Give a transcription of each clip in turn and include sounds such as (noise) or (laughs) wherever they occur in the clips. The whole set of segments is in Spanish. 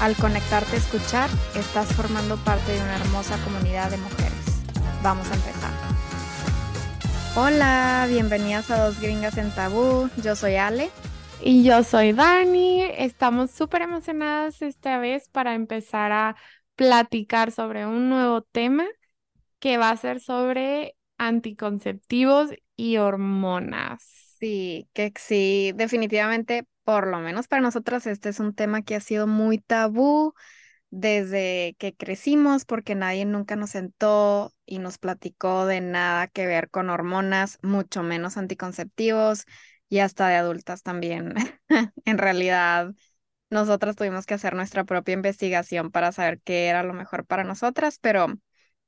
Al conectarte a escuchar, estás formando parte de una hermosa comunidad de mujeres. Vamos a empezar. Hola, bienvenidas a Dos Gringas en Tabú. Yo soy Ale. Y yo soy Dani. Estamos súper emocionadas esta vez para empezar a platicar sobre un nuevo tema que va a ser sobre anticonceptivos y hormonas. Sí, que sí, definitivamente, por lo menos para nosotras, este es un tema que ha sido muy tabú desde que crecimos porque nadie nunca nos sentó y nos platicó de nada que ver con hormonas, mucho menos anticonceptivos y hasta de adultas también. (laughs) en realidad, nosotras tuvimos que hacer nuestra propia investigación para saber qué era lo mejor para nosotras, pero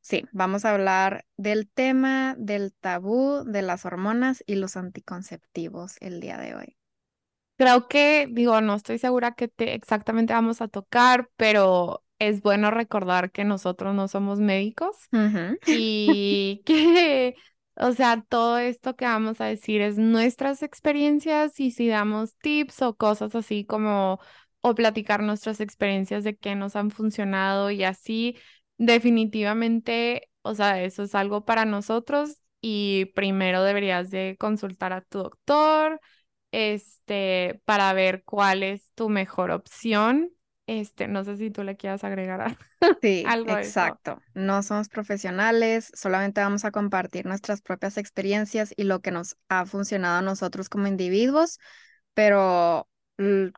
sí, vamos a hablar del tema del tabú de las hormonas y los anticonceptivos el día de hoy. Creo que, digo, no estoy segura que te exactamente vamos a tocar, pero es bueno recordar que nosotros no somos médicos y (laughs) que, o sea, todo esto que vamos a decir es nuestras experiencias y si damos tips o cosas así como o platicar nuestras experiencias de qué nos han funcionado y así, definitivamente, o sea, eso es algo para nosotros y primero deberías de consultar a tu doctor, este, para ver cuál es tu mejor opción. Este, no sé si tú le quieras agregar (laughs) sí, algo. Exacto. No somos profesionales, solamente vamos a compartir nuestras propias experiencias y lo que nos ha funcionado a nosotros como individuos, pero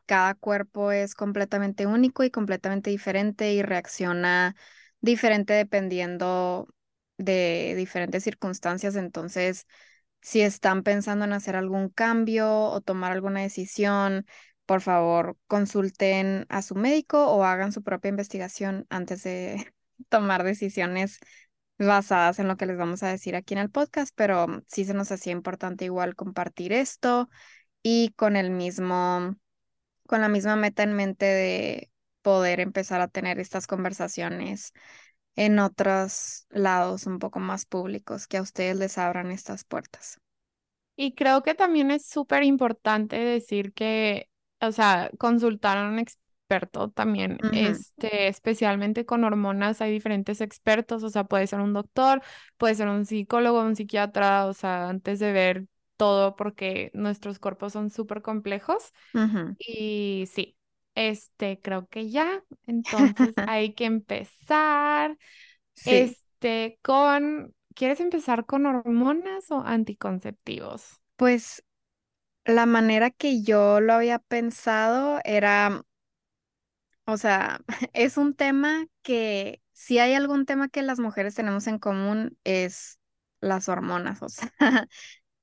cada cuerpo es completamente único y completamente diferente y reacciona diferente dependiendo de diferentes circunstancias. Entonces, si están pensando en hacer algún cambio o tomar alguna decisión, por favor, consulten a su médico o hagan su propia investigación antes de (laughs) tomar decisiones basadas en lo que les vamos a decir aquí en el podcast, pero sí se nos hacía importante igual compartir esto y con el mismo con la misma meta en mente de poder empezar a tener estas conversaciones en otros lados un poco más públicos, que a ustedes les abran estas puertas. Y creo que también es súper importante decir que, o sea, consultar a un experto también, este, especialmente con hormonas, hay diferentes expertos, o sea, puede ser un doctor, puede ser un psicólogo, un psiquiatra, o sea, antes de ver todo porque nuestros cuerpos son súper complejos. Y sí, este, creo que ya. Entonces (laughs) hay que empezar. Este, con, ¿quieres empezar con hormonas o anticonceptivos? Pues la manera que yo lo había pensado era, o sea, (laughs) es un tema que si hay algún tema que las mujeres tenemos en común es las hormonas, o sea, (laughs)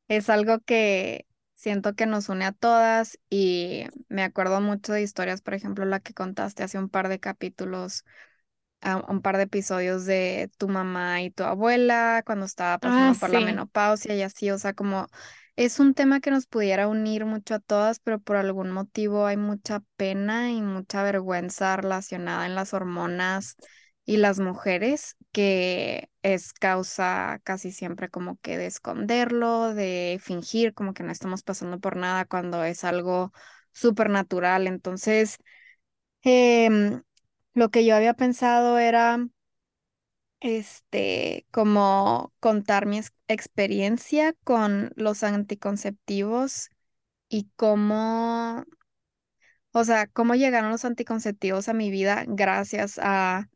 es algo que siento que nos une a todas y me acuerdo mucho de historias, por ejemplo, la que contaste hace un par de capítulos, ah, un par de episodios de tu mamá y tu abuela cuando estaba pasando ah, por la menopausia y así, o sea, como es un tema que nos pudiera unir mucho a todas, pero por algún motivo hay mucha pena y mucha vergüenza relacionada en las hormonas y las mujeres, que es causa casi siempre como que de esconderlo, de fingir como que no estamos pasando por nada cuando es algo súper natural. Entonces, em, lo que yo había pensado era, este, como contar mi experiencia con los anticonceptivos y cómo, o sea, cómo llegaron los anticonceptivos a mi vida gracias a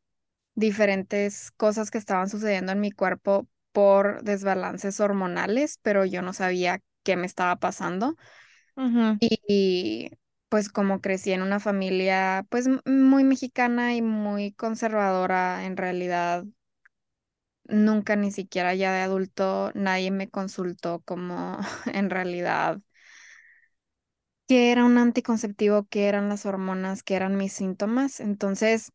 diferentes cosas que estaban sucediendo en mi cuerpo por desbalances hormonales, pero yo no sabía qué me estaba pasando. y, pues como crecí en una familia pues muy mexicana y muy conservadora, en realidad nunca ni siquiera ya de adulto nadie me consultó como (laughs) en realidad qué era un anticonceptivo, qué eran las hormonas, qué eran mis síntomas. Entonces,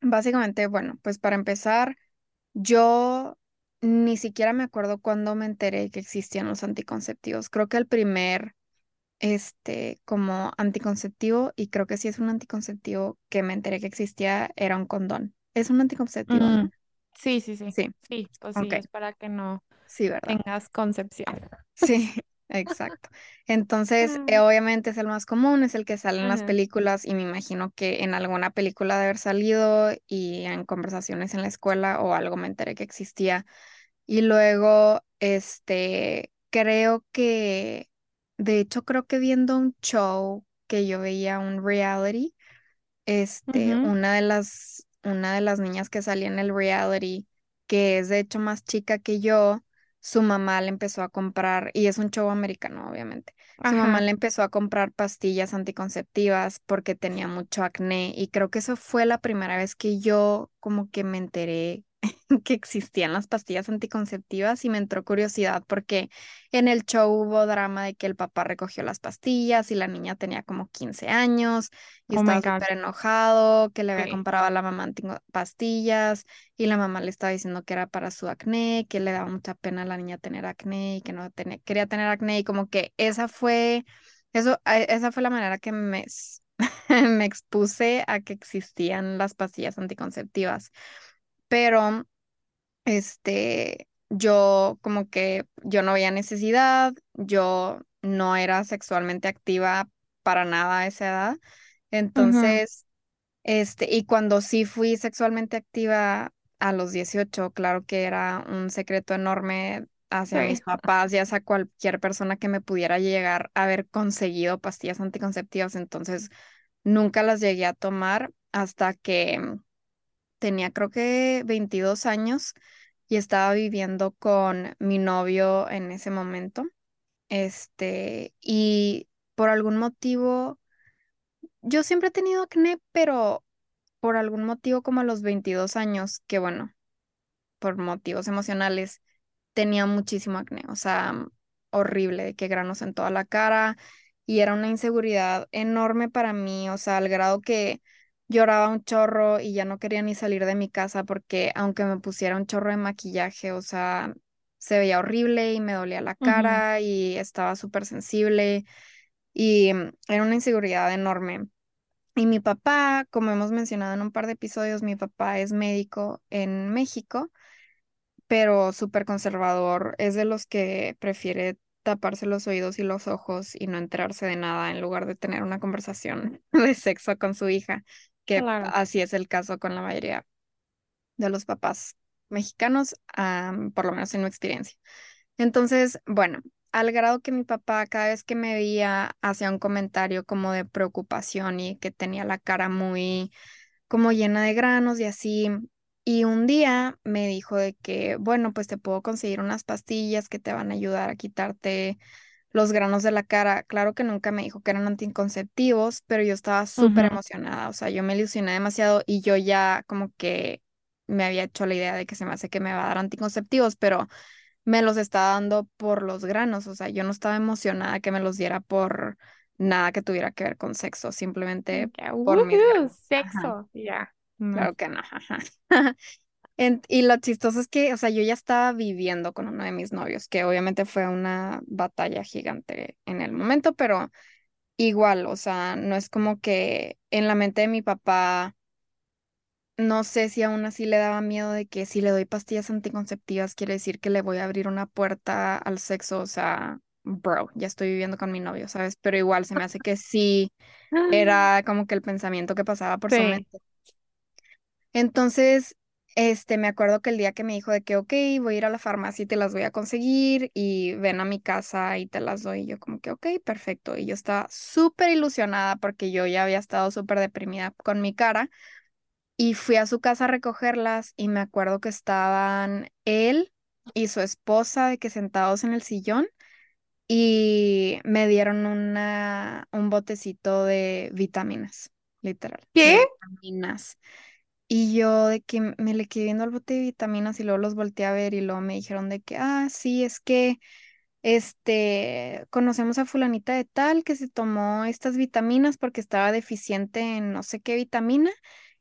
Básicamente, bueno, pues para empezar, yo ni siquiera me acuerdo cuándo me enteré que existían los anticonceptivos. Creo que el primer, este, como anticonceptivo, y creo que sí es un anticonceptivo que me enteré que existía, era un condón. Es un anticonceptivo, ¿no? Mm, Sí, sí, sí. Sí, Sí, pues sí, es para que no sí, ¿verdad? tengas concepción. Sí, exacto. Entonces, eh, Mm, obviamente es el más común, es el que sale en las películas y me imagino que en alguna película de haber salido y en conversaciones en la escuela o algo me enteré que existía. Y luego, este, creo que, de hecho, creo que viendo un show que yo veía, un reality, este, una de las, una de las niñas que salía en el reality, que es de hecho más chica que yo, su mamá le empezó a comprar, y es un show americano, obviamente, su mamá le empezó a comprar pastillas anticonceptivas porque tenía mucho acné, y creo que eso fue la primera vez que yo como que me enteré (laughs) que existían las pastillas anticonceptivas y me entró curiosidad porque en el show hubo drama de que el papá recogió las pastillas y la niña tenía como 15 años y Oh estaba súper enojado, que le había Sí. comprado a la mamá pastillas y la mamá le estaba diciendo que era para su acné, que le daba mucha pena a la niña tener acné y que no tenía, quería tener acné y como que esa fue, eso, a- esa fue la manera que me, (laughs) me expuse a que existían las pastillas anticonceptivas. Pero este, yo como que yo no veía necesidad, yo no era sexualmente activa para nada a esa edad. Entonces, este, y cuando sí fui sexualmente activa a los 18 claro que era un secreto enorme hacia mis papás y hacia cualquier persona que me pudiera llegar a haber conseguido pastillas anticonceptivas. Entonces, nunca las llegué a tomar hasta que tenía creo que 22 años y estaba viviendo con mi novio en ese momento. Este, y por algún motivo, yo siempre he tenido acné, pero por algún motivo como a los 22 años, que bueno, por motivos emocionales, tenía muchísimo acné, o sea, horrible, de que granos en toda la cara y era una inseguridad enorme para mí, o sea, al grado que lloraba un chorro y ya no quería ni salir de mi casa porque aunque me pusiera un chorro de maquillaje, o sea, se veía horrible y me dolía la cara y estaba súper sensible y mm, era una inseguridad enorme. Y mi papá, como hemos mencionado en un par de episodios, mi papá es médico en México pero súper conservador. Es de los que prefiere taparse los oídos y los ojos y no enterarse de nada en lugar de tener una conversación (laughs) de sexo con su hija, que Claro. así es el caso con la mayoría de los papás mexicanos, am, por lo menos en mi experiencia. Entonces, bueno, al grado que mi papá cada vez que me veía hacía un comentario como de preocupación y que tenía la cara muy como llena de granos y así. Y un día me dijo de que, bueno, pues te puedo conseguir unas pastillas que te van a ayudar a quitarte los granos de la cara. Claro que nunca me dijo que eran anticonceptivos, pero yo estaba súper emocionada. O sea, yo me ilusioné demasiado y yo ya como que me había hecho la idea de que se me hace que me va a dar anticonceptivos, pero me los estaba dando por los granos. O sea, yo no estaba emocionada que me los diera por nada que tuviera que ver con sexo, simplemente por granos. Ajá. sexo. Ya. No. Claro que no. (laughs) En- y lo chistoso es que, o sea, yo ya estaba viviendo con uno de mis novios, que obviamente fue una batalla gigante en el momento, pero igual, o sea, no es como que en la mente de mi papá, no sé si aún así le daba miedo de que si le doy pastillas anticonceptivas quiere decir que le voy a abrir una puerta al sexo, o sea, bro, ya estoy viviendo con mi novio, ¿sabes? Pero igual se me hace que sí (laughs) era como que el pensamiento que pasaba por su Sí. mente. Entonces, este, me acuerdo que el día que me dijo de que, ok, voy a ir a la farmacia y te las voy a conseguir y ven a mi casa y te las doy, y yo como que, ok, perfecto. Y yo estaba súper ilusionada porque yo ya había estado súper deprimida con mi cara y fui a su casa a recogerlas y me acuerdo que estaban él y su esposa de que sentados en el sillón y me dieron una, un botecito de vitaminas, literal, ¿Qué? vitaminas. Y yo de que me le quedé viendo el bote de vitaminas y luego los volteé a ver y luego me dijeron de que, ah, sí, es que, este, conocemos a fulanita de tal que se tomó estas vitaminas porque estaba deficiente en no sé qué vitamina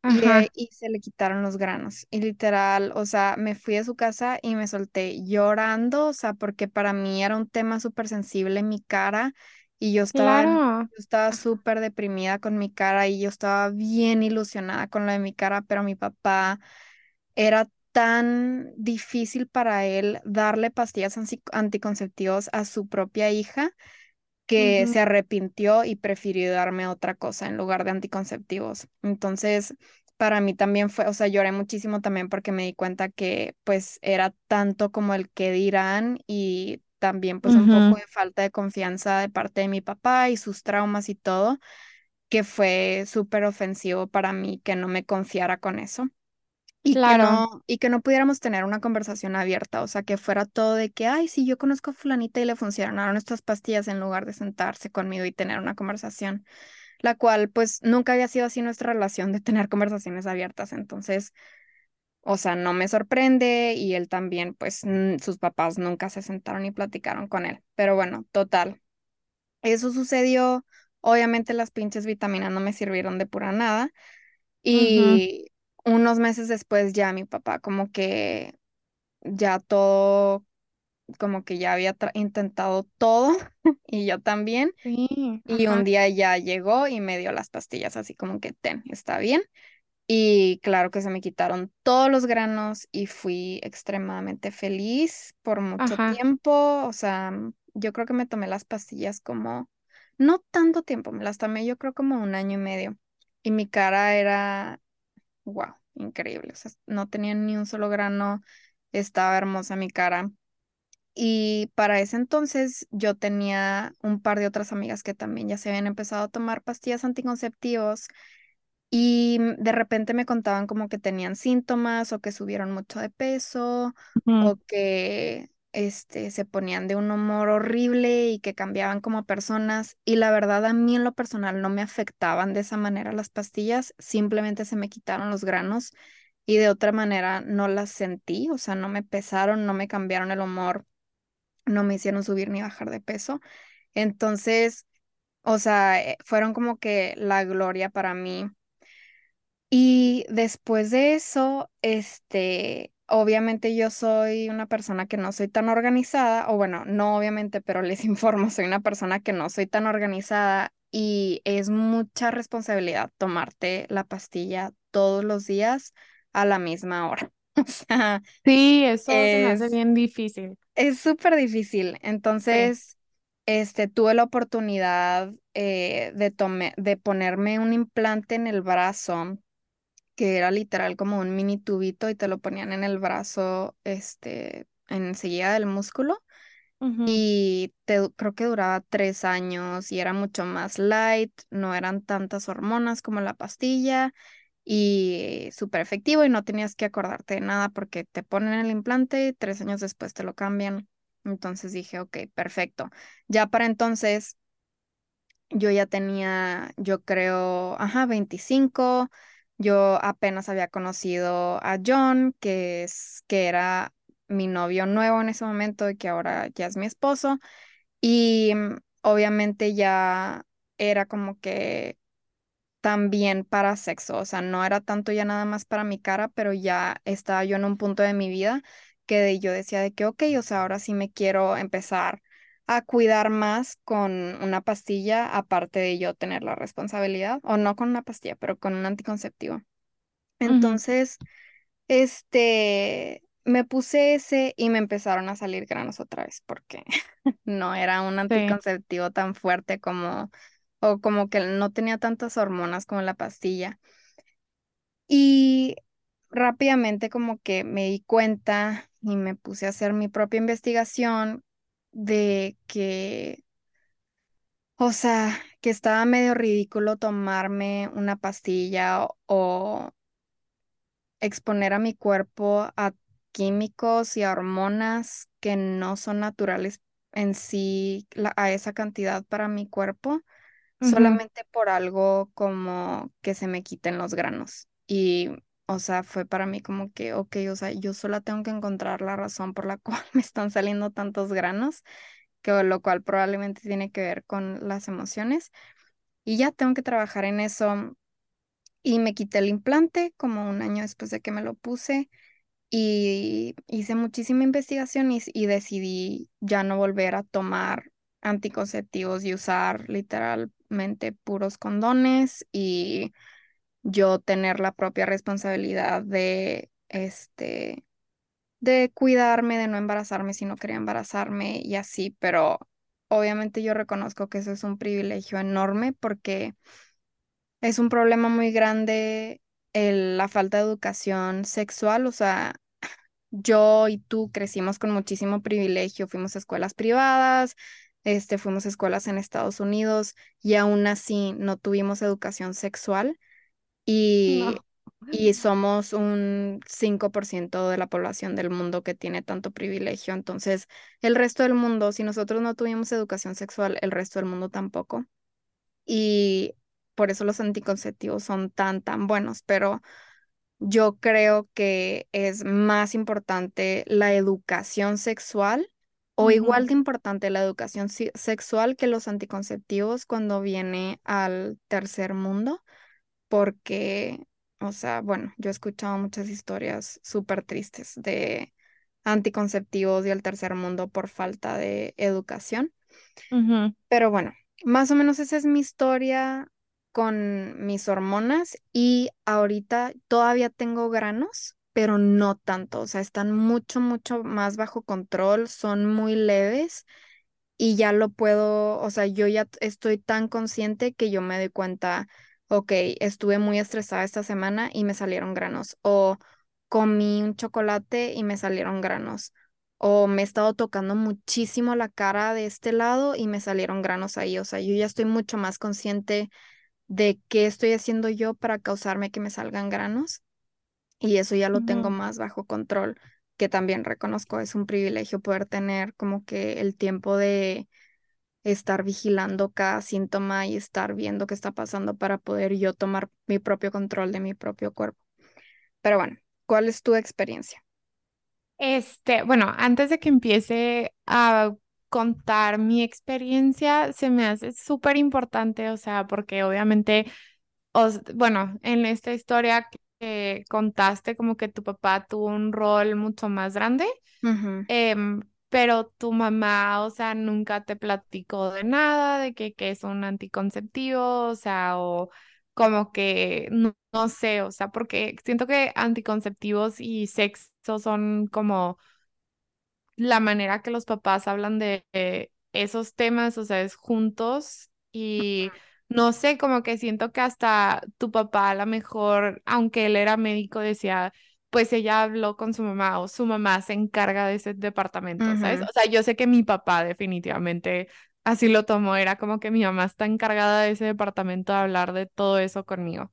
y, eh, y se le quitaron los granos. Y literal, o sea, me fui a su casa y me solté llorando, o sea, porque para mí era un tema súper sensible mi cara y yo estaba, claro. yo estaba súper deprimida con mi cara y yo estaba bien ilusionada con lo de mi cara, pero mi papá era tan difícil para él darle pastillas ansi- anticonceptivos a su propia hija que Ujú, se arrepintió y prefirió darme otra cosa en lugar de anticonceptivos. Entonces, para mí también fue, o sea, lloré muchísimo también porque me di cuenta que pues era tanto como el que dirán y también pues un poco de falta de confianza de parte de mi papá y sus traumas y todo, que fue súper ofensivo para mí que no me confiara con eso. Y que Claro. no, y que no pudiéramos tener una conversación abierta, o sea, que fuera todo de que, ay, sí, yo conozco a fulanita y le funcionaron estas pastillas en lugar de sentarse conmigo y tener una conversación, la cual pues nunca había sido así nuestra relación de tener conversaciones abiertas, entonces, o sea, no me sorprende y él también, pues sus papás nunca se sentaron y platicaron con él, pero bueno, total, eso sucedió, obviamente las pinches vitaminas no me sirvieron de pura nada. Y unos meses después ya mi papá como que ya todo, como que ya había intentado todo (laughs) y yo también. Sí, Y un día ya llegó y me dio las pastillas así como que ten, está bien. Y claro que se me quitaron todos los granos y fui extremadamente feliz por mucho ajá. tiempo. O sea, yo creo que me tomé las pastillas como, no tanto tiempo, me las tomé yo creo como un año y medio. Y mi cara era Wow, increíble. O sea, no tenía ni un solo grano, estaba hermosa mi cara. Y para ese entonces yo tenía un par de otras amigas que también ya se habían empezado a tomar pastillas anticonceptivos y mm, de repente me contaban como que tenían síntomas o que subieron mucho de peso o que este, se ponían de un humor horrible y que cambiaban como personas. Y la verdad a mí en lo personal no me afectaban de esa manera las pastillas, simplemente se me quitaron los granos y de otra manera no las sentí, o sea, no me pesaron, no me cambiaron el humor, no me hicieron subir ni bajar de peso. Entonces, o sea, eh, fueron como que la gloria para mí y después de eso, este, obviamente yo soy una persona que no soy tan organizada, o bueno, no obviamente, pero les (laughs) informo, soy una persona que no soy tan organizada y es mucha responsabilidad tomarte la pastilla todos los días a la misma hora. (laughs) O sea, Sí, eso se me hace es, bien difícil. es súper difícil. Sí. Entonces, este, tuve la oportunidad eh, de, tome- de ponerme un implante en el brazo que era literal como un mini tubito y te lo ponían en el brazo, este, enseguida del músculo. Y te, creo que duraba tres años y era mucho más light, no eran tantas hormonas como la pastilla y súper efectivo y no tenías que acordarte de nada porque te ponen el implante y tres años después te lo cambian. Entonces dije, ok, perfecto. Ya para entonces yo ya tenía, yo creo, ajá, 25. Yo apenas había conocido a John, que es, que era mi novio nuevo en ese momento y que ahora ya es mi esposo. Y mm, obviamente ya era como que también para sexo, o sea, no era tanto ya nada más para mi cara, pero ya estaba yo en un punto de mi vida que yo decía de que, ok, o sea, ahora sí me quiero empezar a cuidar más con una pastilla, aparte de yo tener la responsabilidad, o no con una pastilla, pero con un anticonceptivo. Entonces, este, me puse ese y me empezaron a salir granos otra vez, porque (laughs) no era un Sí. anticonceptivo tan fuerte como, o como que no tenía tantas hormonas como la pastilla. Y rápidamente como que me di cuenta y me puse a hacer mi propia investigación de que, o sea, que estaba medio ridículo tomarme una pastilla o, o exponer a mi cuerpo a químicos y a hormonas que no son naturales en sí la- a esa cantidad para mi cuerpo solamente por algo como que se me quiten los granos. Y, o sea, fue para mí como que, ok, o sea, yo sola tengo que encontrar la razón por la (laughs) cual me están saliendo tantos granos, que lo cual probablemente tiene que ver con las emociones. Y ya tengo que trabajar en eso. y me quité el implante como un año después de que me lo puse y hice muchísima investigación y, y decidí ya no volver a tomar anticonceptivos y usar literalmente puros condones y yo tener la propia responsabilidad de este de cuidarme, de no embarazarme si no quería embarazarme y así, pero obviamente yo reconozco que eso es un privilegio enorme porque es un problema muy grande el- la falta de educación sexual, o sea, yo y tú crecimos con muchísimo privilegio, fuimos a escuelas privadas, este, fuimos a escuelas en Estados Unidos y aún así no tuvimos educación sexual y, No. y somos un 5% de la población del mundo que tiene tanto privilegio. Entonces, el resto del mundo, si nosotros no tuvimos educación sexual, el resto del mundo tampoco. Y por eso los anticonceptivos son tan, tan buenos, pero yo creo que es más importante la educación sexual o igual de importante la educación sexual que los anticonceptivos cuando viene al tercer mundo, porque, o sea, bueno, yo he escuchado muchas historias súper tristes de anticonceptivos y el tercer mundo por falta de educación. Pero bueno, más o menos esa es mi historia con mis hormonas y ahorita todavía tengo granos, pero no tanto, o sea, están mucho, mucho más bajo control, son muy leves y ya lo puedo, o sea, yo ya estoy tan consciente que yo me doy cuenta, ok, estuve muy estresada esta semana y me salieron granos, o comí un chocolate y me salieron granos, o me he estado tocando muchísimo la cara de este lado y me salieron granos ahí, o sea, yo ya estoy mucho más consciente de qué estoy haciendo yo para causarme que me salgan granos y eso ya lo tengo más bajo control, que también reconozco, es un privilegio poder tener como que el tiempo de estar vigilando cada síntoma y estar viendo qué está pasando para poder yo tomar mi propio control de mi propio cuerpo. Pero bueno, ¿cuál es tu experiencia? Este, bueno, antes de que empiece a contar mi experiencia, se me hace súper importante, o sea, porque obviamente, os- bueno, en esta historia que contaste, como que tu papá tuvo un rol mucho más grande. Pero tu mamá, o sea, nunca te platicó de nada, de que, que es un anticonceptivo, o sea, o como que, no, no sé, o sea, porque siento que anticonceptivos y sexo son como la manera que los papás hablan de, de esos temas, o sea, es juntos y no sé, como que siento que hasta tu papá a lo mejor, aunque él era médico, decía, pues ella habló con su mamá o su mamá se encarga de ese departamento, ¿sabes? O sea, yo sé que mi papá definitivamente así lo tomó, era como que mi mamá está encargada de ese departamento de hablar de todo eso conmigo.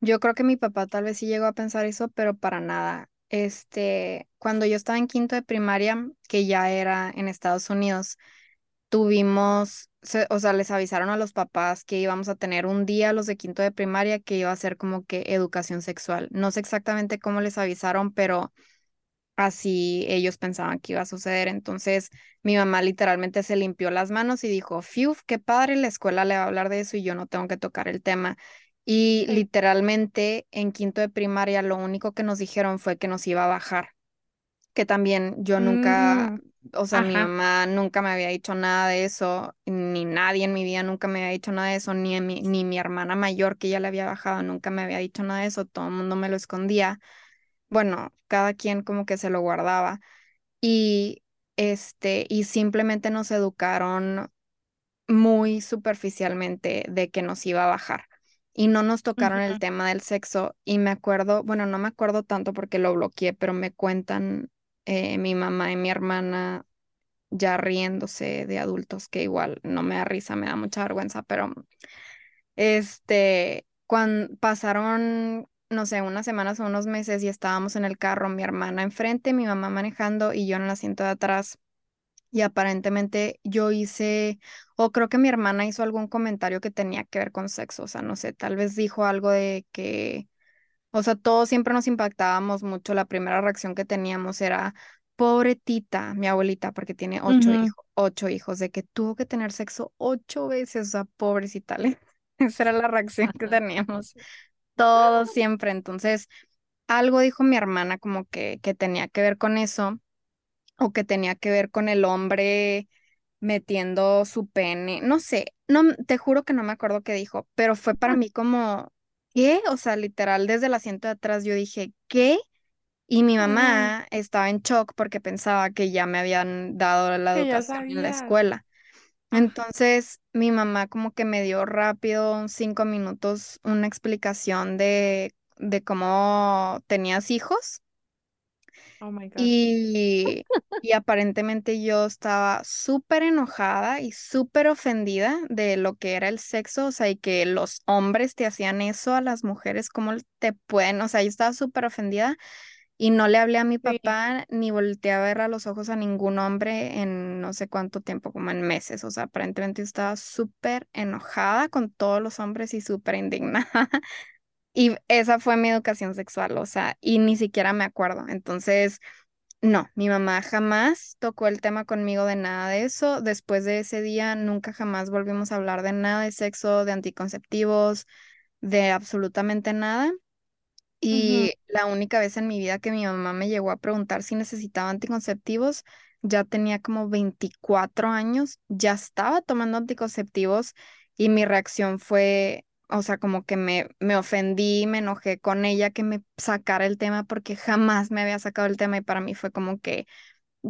Yo creo que mi papá tal vez sí llegó a pensar eso, pero para nada. Este, cuando yo estaba en quinto de primaria, que ya era en Estados Unidos, tuvimos, se- o sea, les avisaron a los papás que íbamos a tener un día, los de quinto de primaria, que iba a ser como que educación sexual. No sé exactamente cómo les avisaron, pero así ellos pensaban que iba a suceder. Entonces, mi mamá literalmente se limpió las manos y dijo, Fiu, qué padre, la escuela le va a hablar de eso y yo no tengo que tocar el tema. Y Sí. literalmente en quinto de primaria lo único que nos dijeron fue que nos iba a bajar que también yo nunca, Mm, o sea, mi mamá nunca me había dicho nada de eso, ni nadie en mi vida nunca me había dicho nada de eso, ni, mi, ni mi hermana mayor que ya le había bajado nunca me había dicho nada de eso, todo el mundo me lo escondía. Bueno, cada quien como que se lo guardaba y este, y simplemente nos educaron muy superficialmente de que nos iba a bajar. Y no nos tocaron el tema del sexo. Y me acuerdo, bueno, no me acuerdo tanto porque lo bloqueé, pero me cuentan eh, mi mamá y mi hermana ya riéndose de adultos, que igual no me da risa, me da mucha vergüenza, pero este, cuando pasaron, no sé, unas semanas o unos meses y estábamos en el carro, mi hermana enfrente, mi mamá manejando y yo en el asiento de atrás. Y aparentemente yo hice, o creo que mi hermana hizo algún comentario que tenía que ver con sexo, o sea, no sé, tal vez dijo algo de que, o sea, todos siempre nos impactábamos mucho, la primera reacción que teníamos era, pobre tita, mi abuelita, porque tiene ocho hijos, ocho hijos, de que tuvo que tener sexo ocho veces, o sea, pobrecita, ¿le? (laughs) Esa era la reacción que teníamos todos siempre. Entonces, algo dijo mi hermana como que, que tenía que ver con eso o que tenía que ver con el hombre metiendo su pene. No sé, no, te juro que no me acuerdo qué dijo, pero fue para mí como, ¿qué? O sea, literal, desde el asiento de atrás yo dije, ¿qué? Y mi mamá estaba en shock porque pensaba que ya me habían dado la educación en la escuela. Ah, Entonces, mi mamá como que me dio rápido, cinco minutos, una explicación de, de cómo tenías hijos. Oh my God. Y, y aparentemente yo estaba súper enojada y súper ofendida de lo que era el sexo, o sea, y que los hombres te hacían eso a las mujeres, ¿cómo te pueden? O sea, yo estaba súper ofendida y no le hablé a mi Sí. papá ni volteé a ver a los ojos a ningún hombre en no sé cuánto tiempo, como en meses. O sea, aparentemente yo estaba súper enojada con todos los hombres y súper indignada. Y esa fue mi educación sexual, o sea, y ni siquiera me acuerdo. Entonces, no, mi mamá jamás tocó el tema conmigo de nada de eso. Después de ese día, nunca jamás volvimos a hablar de nada de sexo, de anticonceptivos, de absolutamente nada. Y la única vez en mi vida que mi mamá me llegó a preguntar si necesitaba anticonceptivos, ya tenía como 24 años, ya estaba tomando anticonceptivos y mi reacción fue, o sea, como que me, me ofendí, me enojé con ella que me sacara el tema porque jamás me había sacado el tema y para mí fue como que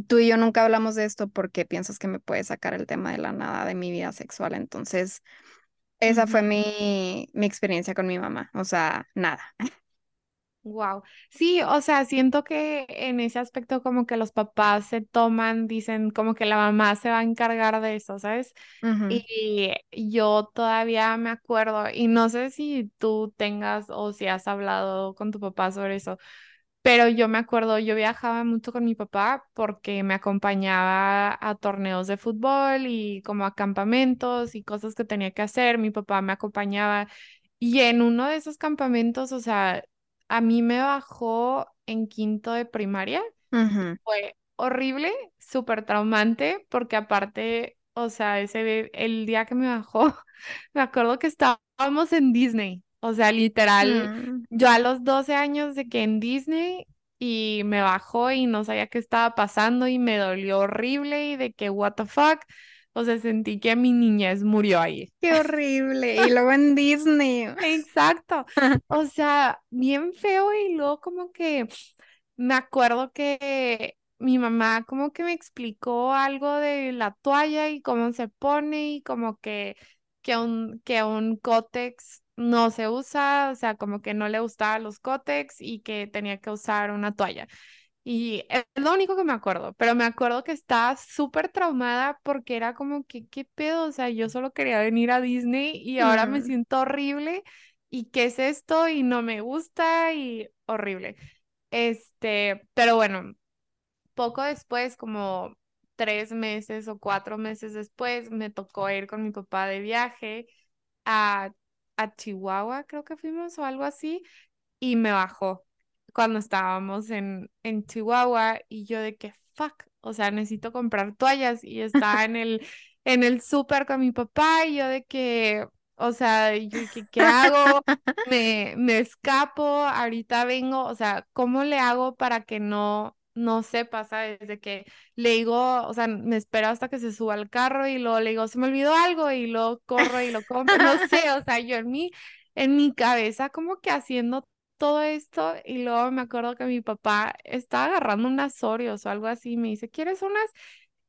tú y yo nunca hablamos de esto porque piensas que me puedes sacar el tema de la nada de mi vida sexual. Entonces, esa fue mi, mi experiencia con mi mamá, o sea, nada. Wow. Sí, o sea, siento que en ese aspecto como que los papás se toman, dicen como que la mamá se va a encargar de eso, ¿sabes? Y yo todavía me acuerdo, y no sé si tú tengas o si has hablado con tu papá sobre eso, pero yo me acuerdo, yo viajaba mucho con mi papá porque me acompañaba a torneos de fútbol y como a campamentos y cosas que tenía que hacer. Mi papá me acompañaba y en uno de esos campamentos, o sea, a mí me bajó en quinto de primaria. Fue horrible, súper traumante, porque aparte, o sea, ese, el día que me bajó, (laughs) me acuerdo que estábamos en Disney, o sea, literal, Mm, yo a los 12 años de que en Disney y me bajó y no sabía qué estaba pasando y me dolió horrible y de que, what the fuck, o sea, sentí que mi niñez murió ahí. qué horrible. Y luego en Disney. (laughs) Exacto. (laughs) O sea, bien feo y luego como que me acuerdo que mi mamá como que me explicó algo de la toalla y cómo se pone y como que, que un, que un cótex no se usa, o sea, como que no le gustaban los cótex y que tenía que usar una toalla. Y es lo único que me acuerdo, pero me acuerdo que estaba súper traumada porque era como que, ¿qué pedo? O sea, yo solo quería venir a Disney y ahora me siento horrible. ¿Y qué es esto? Y no me gusta y horrible. Este, pero bueno, poco después, como tres meses o cuatro meses después, me tocó ir con mi papá de viaje a, a Chihuahua, creo que fuimos o algo así y me bajó cuando estábamos en, en Chihuahua y yo de que fuck, o sea, necesito comprar toallas y estaba en el, en el súper con mi papá y yo de que, o sea, ¿qué hago? Me, me escapo, ahorita vengo, o sea, ¿cómo le hago para que no, no sepa, sabes? De que le digo, o sea, me espero hasta que se suba al carro y luego le digo, se me olvidó algo y luego corro y lo compro, no sé, o sea, yo en mi, en mi cabeza como que haciendo todo esto y luego me acuerdo que mi papá estaba agarrando unas Oreos o algo así y me dice, ¿quieres unas?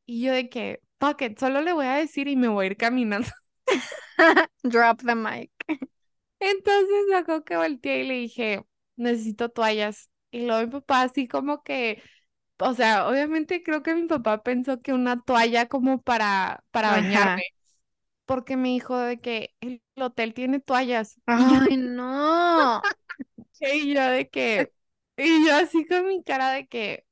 Y yo de que, fuck it, solo le voy a decir y me voy a ir caminando. (laughs) Drop the mic. (laughs) Entonces acuerdo que volteé y le dije, necesito toallas. Y luego mi papá así como que, o sea, obviamente creo que mi papá pensó que una toalla como para, para bañarme, porque me dijo de que el hotel tiene toallas. Ay, no. (laughs) y yo de que, y yo así con mi cara de que,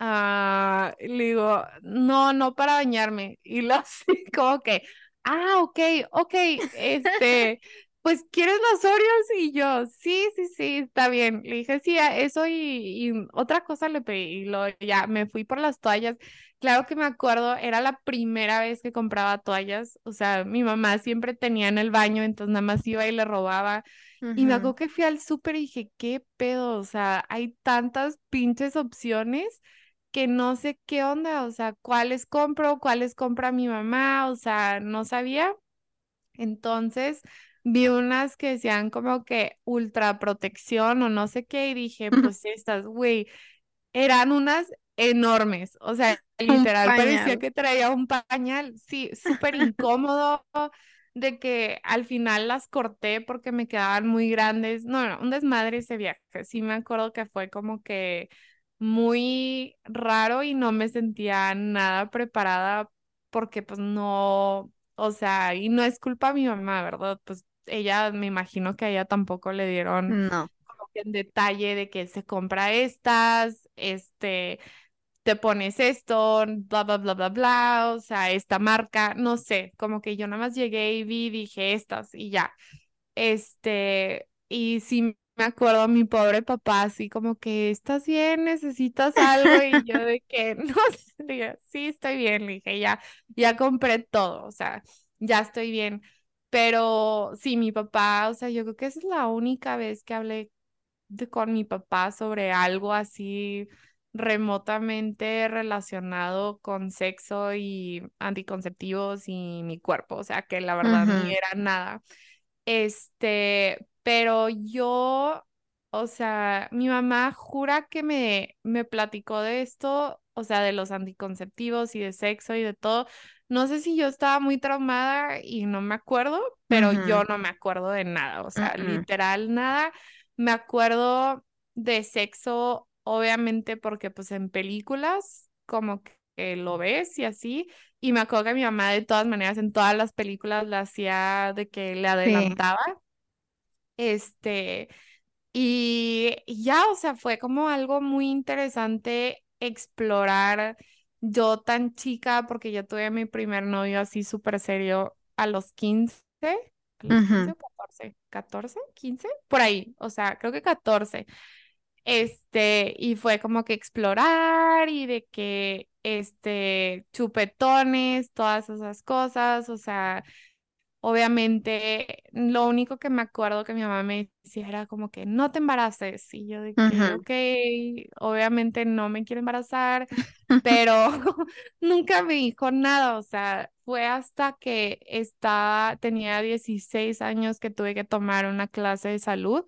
Ah, le digo, no, no para bañarme. Y lo (laughs) así como que, ah, ok, ok, este, pues, ¿quieres los Oreos? Y yo, sí, sí, sí, está bien. Le dije, sí, eso y, y otra cosa le pedí y lo, ya me fui por las toallas. Claro que me acuerdo, era la primera vez que compraba toallas, o sea, mi mamá siempre tenía en el baño, entonces nada más iba y le robaba. Y me acuerdo que fui al súper y dije, ¿qué pedo? O sea, hay tantas pinches opciones que no sé qué onda, o sea, cuáles compro, cuáles compra mi mamá, o sea, no sabía. Entonces vi unas que decían como que ultra protección o no sé qué y dije, pues estas, güey, eran unas enormes, o sea, literal parecía que traía un pañal, sí, súper incómodo, de que al final las corté porque me quedaban muy grandes, no, no, un desmadre ese viaje, sí me acuerdo que fue como que muy raro y no me sentía nada preparada porque pues no, o sea, y no es culpa de mi mamá, ¿verdad? Pues ella, me imagino que a ella tampoco le dieron no. en detalle de que se compra estas, este, te pones esto, bla, bla, bla, bla, bla, o sea, esta marca, no sé, como que yo nada más llegué y vi, dije estas y ya. Este, y sí me acuerdo a mi pobre papá así como que, ¿estás bien? ¿Necesitas algo? Y yo de que, (laughs) no, dije, sí, estoy bien, le dije, ya, ya compré todo, o sea, ya estoy bien. Pero sí, mi papá, o sea, yo creo que esa es la única vez que hablé con mi papá sobre algo así remotamente relacionado con sexo y anticonceptivos y mi cuerpo, o sea, que la verdad ni era nada. Este, pero yo, o sea, mi mamá jura que me, me platicó de esto, o sea, de los anticonceptivos y de sexo y de todo. No sé si yo estaba muy traumada y no me acuerdo, pero yo no me acuerdo de nada, o sea, literal nada. Me acuerdo de sexo, obviamente, porque pues en películas como que lo ves y así. Y me acuerdo que mi mamá de todas maneras en todas las películas la hacía de que le adelantaba. Este, y, ya, o sea, fue como algo muy interesante explorar yo tan chica, porque yo tuve mi primer novio así súper serio a los 15, a los 15 o 14, 14, 15, por ahí, o sea, creo que 14. Este, y fue como que explorar y de que, este, chupetones, todas esas cosas, o sea, obviamente lo único que me acuerdo que mi mamá me decía era como que no te embaraces y yo de que ok, obviamente no me quiero embarazar, (laughs) pero (laughs) nunca me dijo nada, o sea, fue hasta que estaba, tenía 16 años que tuve que tomar una clase de salud,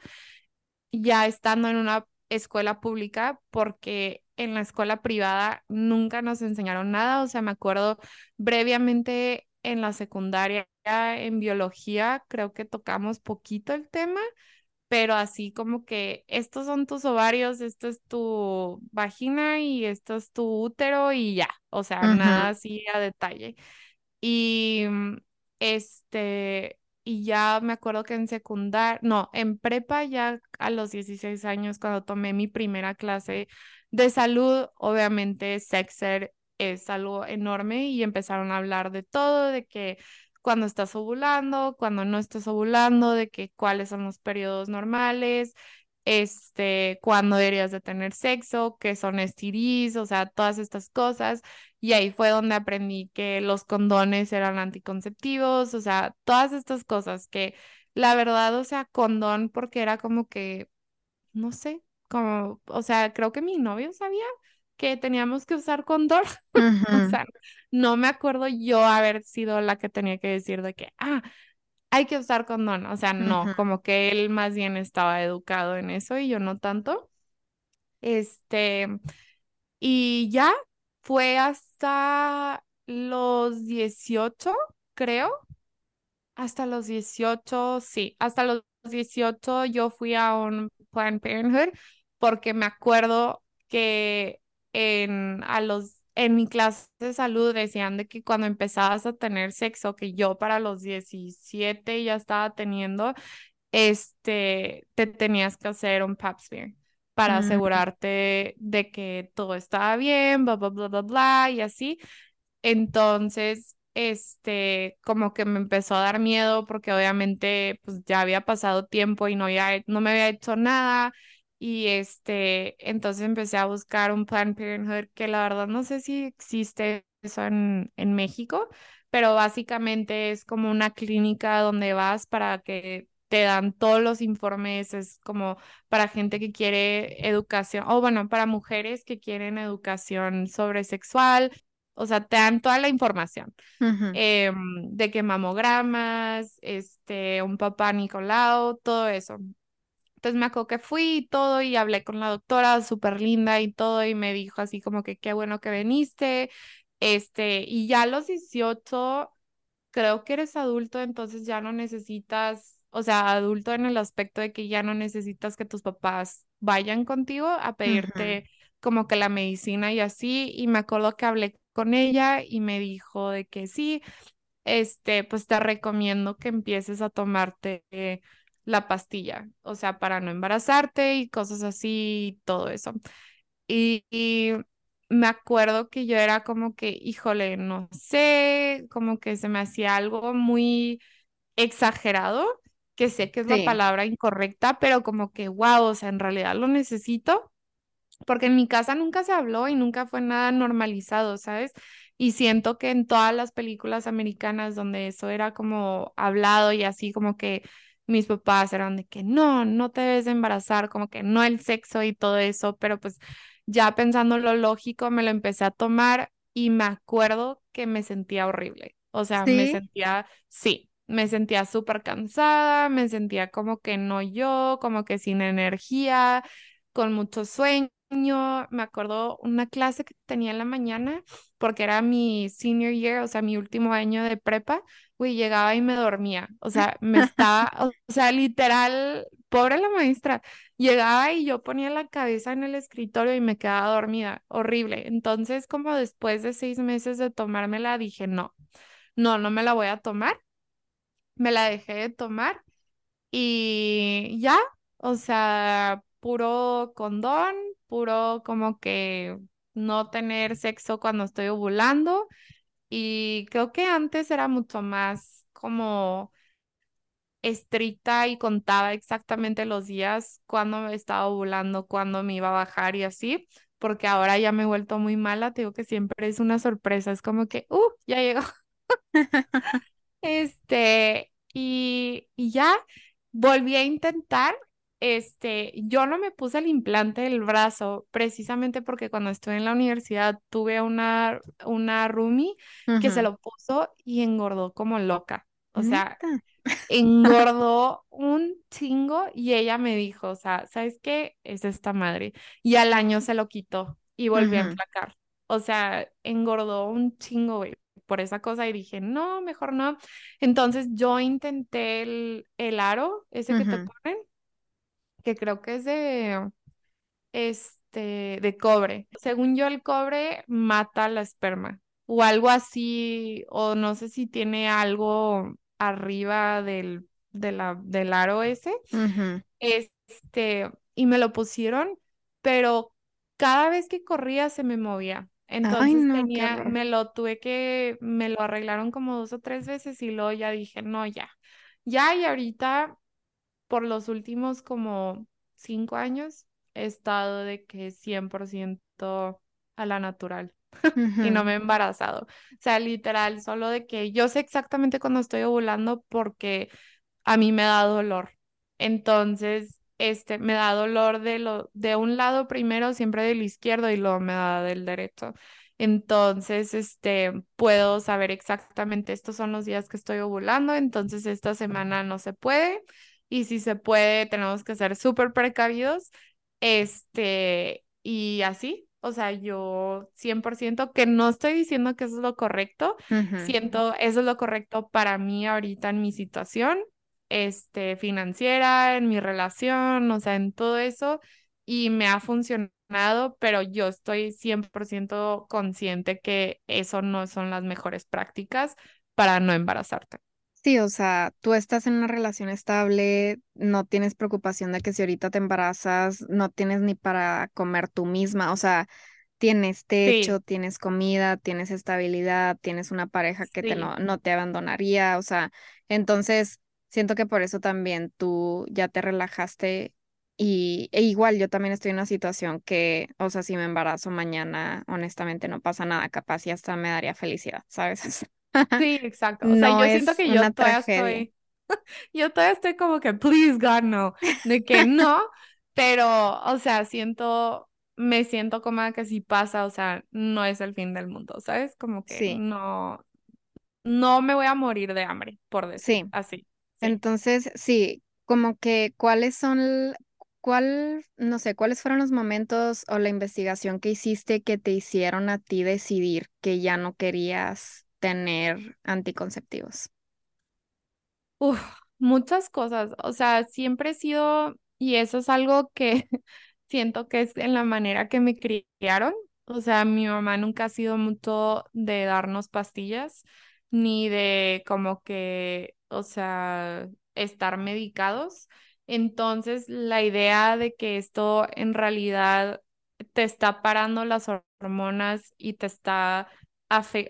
ya estando en una escuela pública porque en la escuela privada nunca nos enseñaron nada, o sea, me acuerdo brevemente en la secundaria en biología creo que tocamos poquito el tema, pero así como que estos son tus ovarios, esto es tu vagina y esto es tu útero y ya, o sea, nada así a detalle. Y este, y ya me acuerdo que en secundaria, no, en prepa ya a los 16 años cuando tomé mi primera clase de salud, obviamente Sexer es algo enorme y empezaron a hablar de todo, de que cuando estás ovulando, cuando no estás ovulando, de que cuáles son los periodos normales, este, cuándo deberías de tener sexo, qué son STDs, o sea, todas estas cosas. Y ahí fue donde aprendí que los condones eran anticonceptivos, o sea, todas estas cosas que la verdad, o sea, condón porque era como que, no sé, como, o sea, creo que mi novio sabía, que teníamos que usar condón. (laughs) o sea, no me acuerdo yo haber sido la que tenía que decir de que, ah, hay que usar condón. O sea, no, como que él más bien estaba educado en eso y yo no tanto. Este, y ya fue hasta los 18, creo. Hasta los 18, sí, hasta los 18 yo fui a un Planned Parenthood porque me acuerdo que en, a los, en mi clase de salud decían de que cuando empezabas a tener sexo, que yo para los 17 ya estaba teniendo, este, te tenías que hacer un pap smear para mm. asegurarte de que todo estaba bien, bla, bla, bla, bla, bla, y así. Entonces, este, como que me empezó a dar miedo porque obviamente pues ya había pasado tiempo y no, había, no me había hecho nada. Y este, entonces empecé a buscar un Planned Parenthood que la verdad no sé si existe eso en, en México, pero básicamente es como una clínica donde vas para que te dan todos los informes, es como para gente que quiere educación, o bueno, para mujeres que quieren educación sobre sexual, o sea, te dan toda la información em, de que mamogramas, este, un papá Nicolau, todo eso. Entonces me acuerdo que fui y todo y hablé con la doctora, súper linda y todo, y me dijo así como que qué bueno que viniste, este, y ya a los 18, creo que eres adulto, entonces ya no necesitas, o sea, adulto en el aspecto de que ya no necesitas que tus papás vayan contigo a pedirte como que la medicina y así, y me acuerdo que hablé con ella y me dijo de que sí, este, pues te recomiendo que empieces a tomarte la pastilla, o sea, para no embarazarte y cosas así, todo eso. Y, y, me acuerdo que yo era como que, híjole, no sé, como que se me hacía algo muy exagerado, que sé que es la palabra incorrecta, pero como que, wow, o sea, en realidad lo necesito porque en mi casa nunca se habló y nunca fue nada normalizado, ¿sabes? Y siento que en todas las películas americanas donde eso era como hablado y así como que mis papás eran de que no, no te debes de embarazar, como que no el sexo y todo eso, pero pues ya pensando lo lógico me lo empecé a tomar y me acuerdo que me sentía horrible, o sea, me sentía, sí, me sentía súper cansada, me sentía como que no yo, como que sin energía, con mucho sueño. Me acuerdo una clase que tenía en la mañana, porque era mi senior year, o sea, mi último año de prepa, güey, llegaba y me dormía, o sea, me estaba, (laughs) o sea, literal, pobre la maestra, llegaba y yo ponía la cabeza en el escritorio y me quedaba dormida, horrible. Entonces, como después de seis meses de tomármela, dije, no, no, no me la voy a tomar, me la dejé de tomar y ya, o sea, puro condón, puro como que no tener sexo cuando estoy ovulando. Y creo que antes era mucho más como estricta y contaba exactamente los días cuando estaba ovulando, cuando me iba a bajar y así, porque ahora ya me he vuelto muy mala, te digo que siempre es una sorpresa, es como que, uh, ya llegó. (laughs) este, y, y ya volví a intentar este, yo no me puse el implante del brazo precisamente porque cuando estuve en la universidad tuve una, una roomie que se lo puso y engordó como loca. O sea, (laughs) engordó un chingo y ella me dijo, o sea, ¿sabes qué? Es esta madre. Y al año se lo quitó y volvió a emplacar. O sea, engordó un chingo, güey, por esa cosa y dije, no, mejor no. Entonces yo intenté el, el aro, ese que te ponen que creo que es de, este, de cobre. Según yo, el cobre mata la esperma o algo así, o no sé si tiene algo arriba del, de la, del aro ese. Este, y me lo pusieron, pero cada vez que corría se me movía. Entonces tenía, me lo tuve que, me lo arreglaron como dos o tres veces y luego ya dije, no, ya, ya y ahorita por los últimos como cinco años he estado de que 100% a la natural y no me he embarazado. O sea, literal, solo de que yo sé exactamente cuando estoy ovulando porque a mí me da dolor. Entonces, este, me da dolor de, lo, de un lado primero, siempre del izquierdo y luego me da del derecho. Entonces, este, puedo saber exactamente estos son los días que estoy ovulando, entonces esta semana no se puede y si se puede, tenemos que ser súper precavidos. Este, y así, o sea, yo 100% que no estoy diciendo que eso es lo correcto, siento eso es lo correcto para mí ahorita en mi situación, este, financiera, en mi relación, o sea, en todo eso, y me ha funcionado, pero yo estoy 100% consciente que eso no son las mejores prácticas para no embarazarte. Sí, o sea, tú estás en una relación estable, no tienes preocupación de que si ahorita te embarazas, no tienes ni para comer tú misma, o sea, tienes techo, tienes comida, tienes estabilidad, tienes una pareja que te no, no te abandonaría, o sea, entonces siento que por eso también tú ya te relajaste y e igual yo también estoy en una situación que, o sea, si me embarazo mañana, honestamente no pasa nada, capaz y hasta me daría felicidad, ¿sabes? (laughs) (laughs) Sí, exacto. O sea, yo siento que yo todavía estoy, (laughs) yo todavía estoy como que, please God, no, de que no, pero, o sea, siento, me siento como que si pasa, o sea, no es el fin del mundo, ¿sabes? Como que no, no me voy a morir de hambre, por decir así. Entonces, sí, como que cuáles son, cuál, no sé, cuáles fueron los momentos o la investigación que hiciste que te hicieron a ti decidir que ya no querías tener anticonceptivos? Uf, muchas cosas. O sea, siempre he sido, y eso es algo que (laughs) siento que es en la manera que me criaron. O sea, mi mamá nunca ha sido mucho de darnos pastillas, ni de como que, o sea, estar medicados. Entonces, la idea de que esto en realidad te está parando las hormonas y te está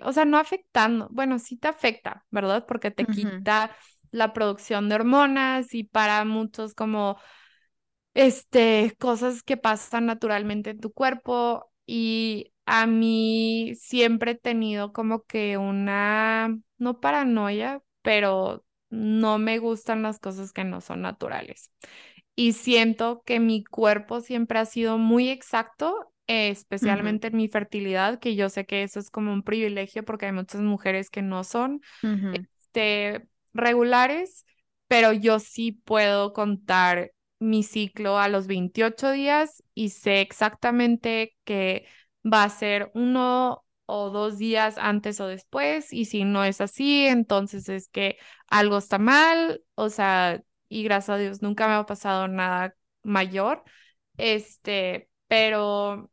o sea, no afectando, bueno, sí te afecta, ¿verdad? Porque te quita la producción de hormonas y para muchos como, este, cosas que pasan naturalmente en tu cuerpo y a mí siempre he tenido como que una, no paranoia, pero no me gustan las cosas que no son naturales. Y siento que mi cuerpo siempre ha sido muy exacto especialmente en mi fertilidad, que yo sé que eso es como un privilegio porque hay muchas mujeres que no son este, regulares, pero yo sí puedo contar mi ciclo a los 28 días y sé exactamente que va a ser uno o dos días antes o después y si no es así, entonces es que algo está mal, o sea, y gracias a Dios nunca me ha pasado nada mayor, este, pero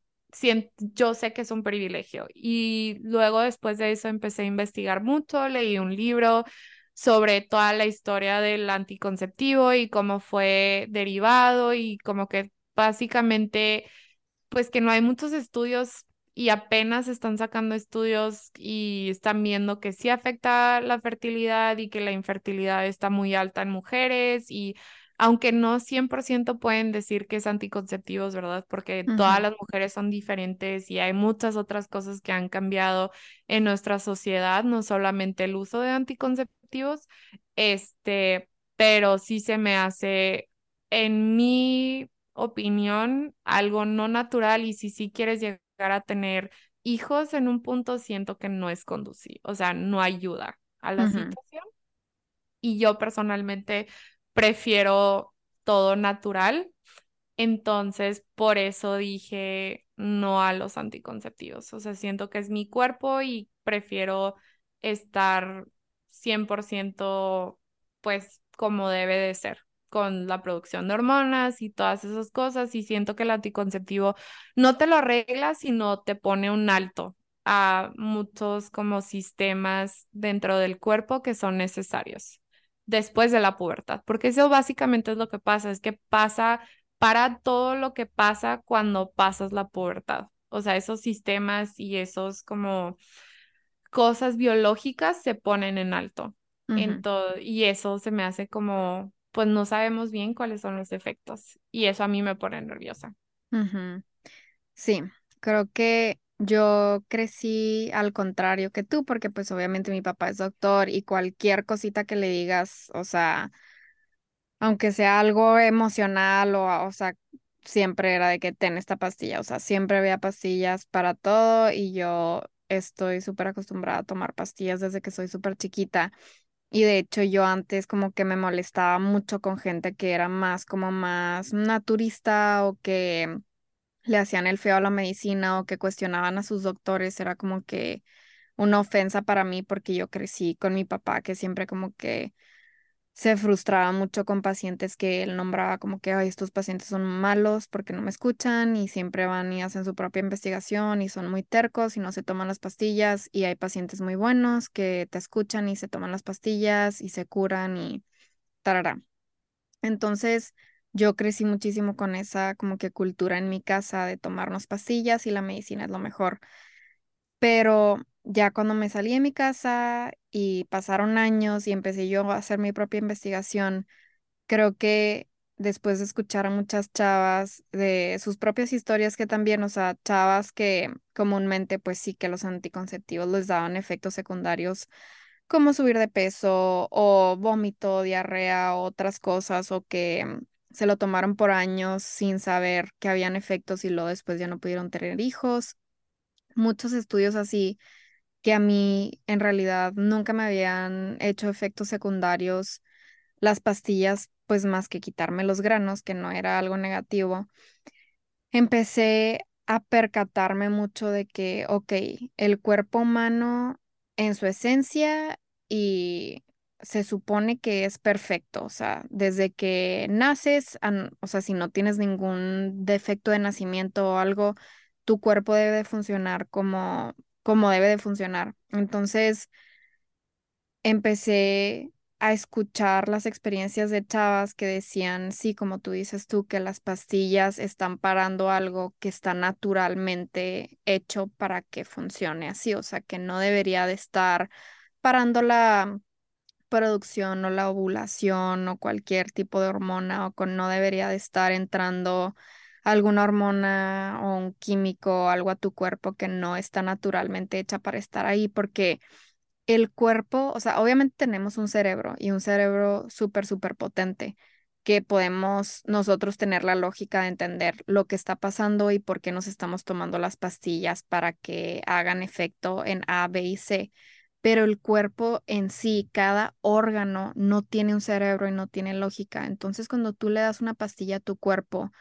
yo sé que es un privilegio. Y luego después de eso empecé a investigar mucho, leí un libro sobre toda la historia del anticonceptivo y cómo fue derivado y como que básicamente, pues que no hay muchos estudios y apenas están sacando estudios y están viendo que sí afecta la fertilidad y que la infertilidad está muy alta en mujeres y aunque no 100% pueden decir que es anticonceptivos, ¿verdad? Porque todas las mujeres son diferentes y hay muchas otras cosas que han cambiado en nuestra sociedad, no solamente el uso de anticonceptivos, este, pero sí se me hace, en mi opinión, algo no natural y si sí quieres llegar a tener hijos en un punto, siento que no es conducir, o sea, no ayuda a la situación. Y yo personalmente prefiero todo natural. Entonces, por eso dije no a los anticonceptivos. O sea, siento que es mi cuerpo y prefiero estar 100% pues como debe de ser con la producción de hormonas y todas esas cosas y siento que el anticonceptivo no te lo arregla, sino te pone un alto a muchos como sistemas dentro del cuerpo que son necesarios después de la pubertad, porque eso básicamente es lo que pasa, es que pasa para todo lo que pasa cuando pasas la pubertad. O sea, esos sistemas y esos como cosas biológicas se ponen en alto. y eso se me hace como, pues no sabemos bien cuáles son los efectos. Y eso a mí me pone nerviosa. Sí, creo que yo crecí al contrario que tú, porque pues obviamente mi papá es doctor y cualquier cosita que le digas, o sea, aunque sea algo emocional o, o sea, siempre era de que ten esta pastilla, o sea, siempre había pastillas para todo y yo estoy súper acostumbrada a tomar pastillas desde que soy súper chiquita. Y de hecho yo antes como que me molestaba mucho con gente que era más como más naturista o que le hacían el feo a la medicina o que cuestionaban a sus doctores, era como que una ofensa para mí porque yo crecí con mi papá que siempre como que se frustraba mucho con pacientes que él nombraba como que, ay, estos pacientes son malos porque no me escuchan y siempre van y hacen su propia investigación y son muy tercos y no se toman las pastillas y hay pacientes muy buenos que te escuchan y se toman las pastillas y se curan y tarará. Entonces, yo crecí muchísimo con esa como que cultura en mi casa de tomarnos pastillas y la medicina es lo mejor. Pero ya cuando me salí de mi casa y pasaron años y empecé yo a hacer mi propia investigación, creo que después de escuchar a muchas chavas de sus propias historias que también, o sea, chavas que comúnmente pues sí que los anticonceptivos les daban efectos secundarios como subir de peso o vómito, diarrea, otras cosas o que se lo tomaron por años sin saber que habían efectos y luego después ya no pudieron tener hijos. Muchos estudios así que a mí en realidad nunca me habían hecho efectos secundarios. Las pastillas, pues más que quitarme los granos, que no era algo negativo, empecé a percatarme mucho de que, ok, el cuerpo humano en su esencia y se supone que es perfecto, o sea, desde que naces, o sea, si no tienes ningún defecto de nacimiento o algo, tu cuerpo debe de funcionar como, como debe de funcionar. Entonces, empecé a escuchar las experiencias de chavas que decían, sí, como tú dices tú, que las pastillas están parando algo que está naturalmente hecho para que funcione así, o sea, que no debería de estar parando la producción o la ovulación o cualquier tipo de hormona o con no debería de estar entrando alguna hormona o un químico o algo a tu cuerpo que no está naturalmente hecha para estar ahí porque el cuerpo, o sea, obviamente tenemos un cerebro y un cerebro súper, súper potente que podemos nosotros tener la lógica de entender lo que está pasando y por qué nos estamos tomando las pastillas para que hagan efecto en A, B y C. Pero el cuerpo en sí, cada órgano no tiene un cerebro y no tiene lógica. Entonces, cuando tú le das una pastilla a tu cuerpo,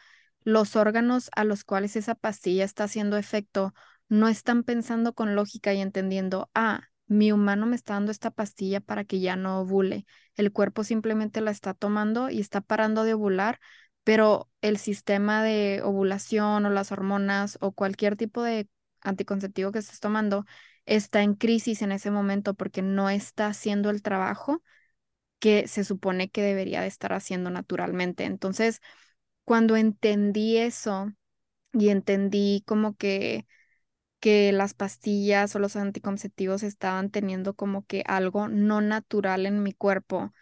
los órganos a los cuales esa pastilla está haciendo efecto no están pensando con lógica y entendiendo, ah, mi humano me está dando esta pastilla para que ya no ovule. El cuerpo simplemente la está tomando y está parando de ovular, pero el sistema de ovulación o las hormonas o cualquier tipo de anticonceptivo que estés tomando está en crisis en ese momento porque no está haciendo el trabajo que se supone que debería de estar haciendo naturalmente. Entonces, cuando entendí eso y entendí como que que las pastillas o los anticonceptivos estaban teniendo como que algo no natural en mi cuerpo,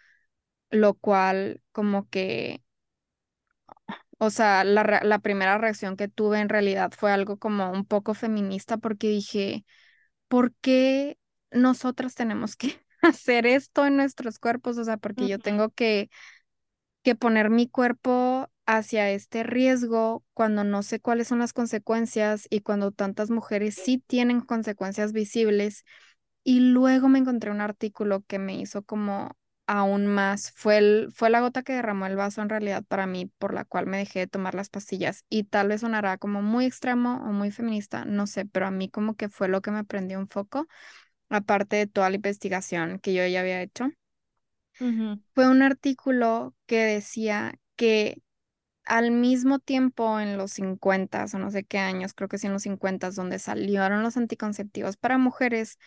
lo cual como que, o sea, la, la primera reacción que tuve en realidad fue algo como un poco feminista porque dije, ¿por qué nosotras tenemos que (laughs) hacer esto en nuestros cuerpos? O sea, porque yo tengo que, que poner mi cuerpo hacia este riesgo cuando no sé cuáles son las consecuencias y cuando tantas mujeres sí tienen consecuencias visibles. Y luego me encontré un artículo que me hizo como aún más, fue, el, fue la gota que derramó el vaso en realidad para mí, por la cual me dejé de tomar las pastillas. Y tal vez sonará como muy extremo o muy feminista, no sé, pero a mí como que fue lo que me prendió un foco, aparte de toda la investigación que yo ya había hecho. Fue un artículo que decía que al mismo tiempo en los 50 o no sé qué años, creo que sí en los 50 donde salieron los anticonceptivos para mujeres,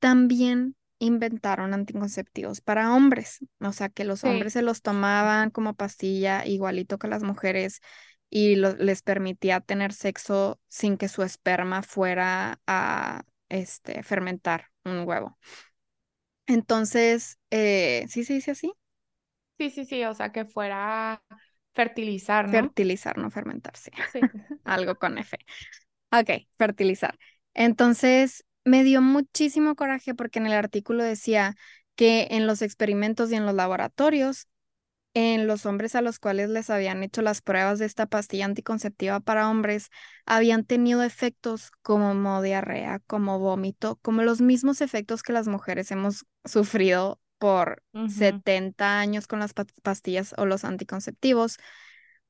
también inventaron anticonceptivos para hombres, o sea que los hombres se los tomaban como pastilla igualito que las mujeres y les permitía tener sexo sin que su esperma fuera a este, fermentar un huevo. Entonces, eh, ¿sí se dice así? Sí, sí, sí, o sea que fuera Fertilizar, ¿no? Fertilizar, no fermentar, sí. (laughs) Algo con F. Ok, fertilizar. Entonces, me dio muchísimo coraje porque en el artículo decía que en los experimentos y en los laboratorios, en los hombres a los cuales les habían hecho las pruebas de esta pastilla anticonceptiva para hombres, habían tenido efectos como diarrea, como vómito, como los mismos efectos que las mujeres hemos sufrido por 70 años con las pastillas o los anticonceptivos,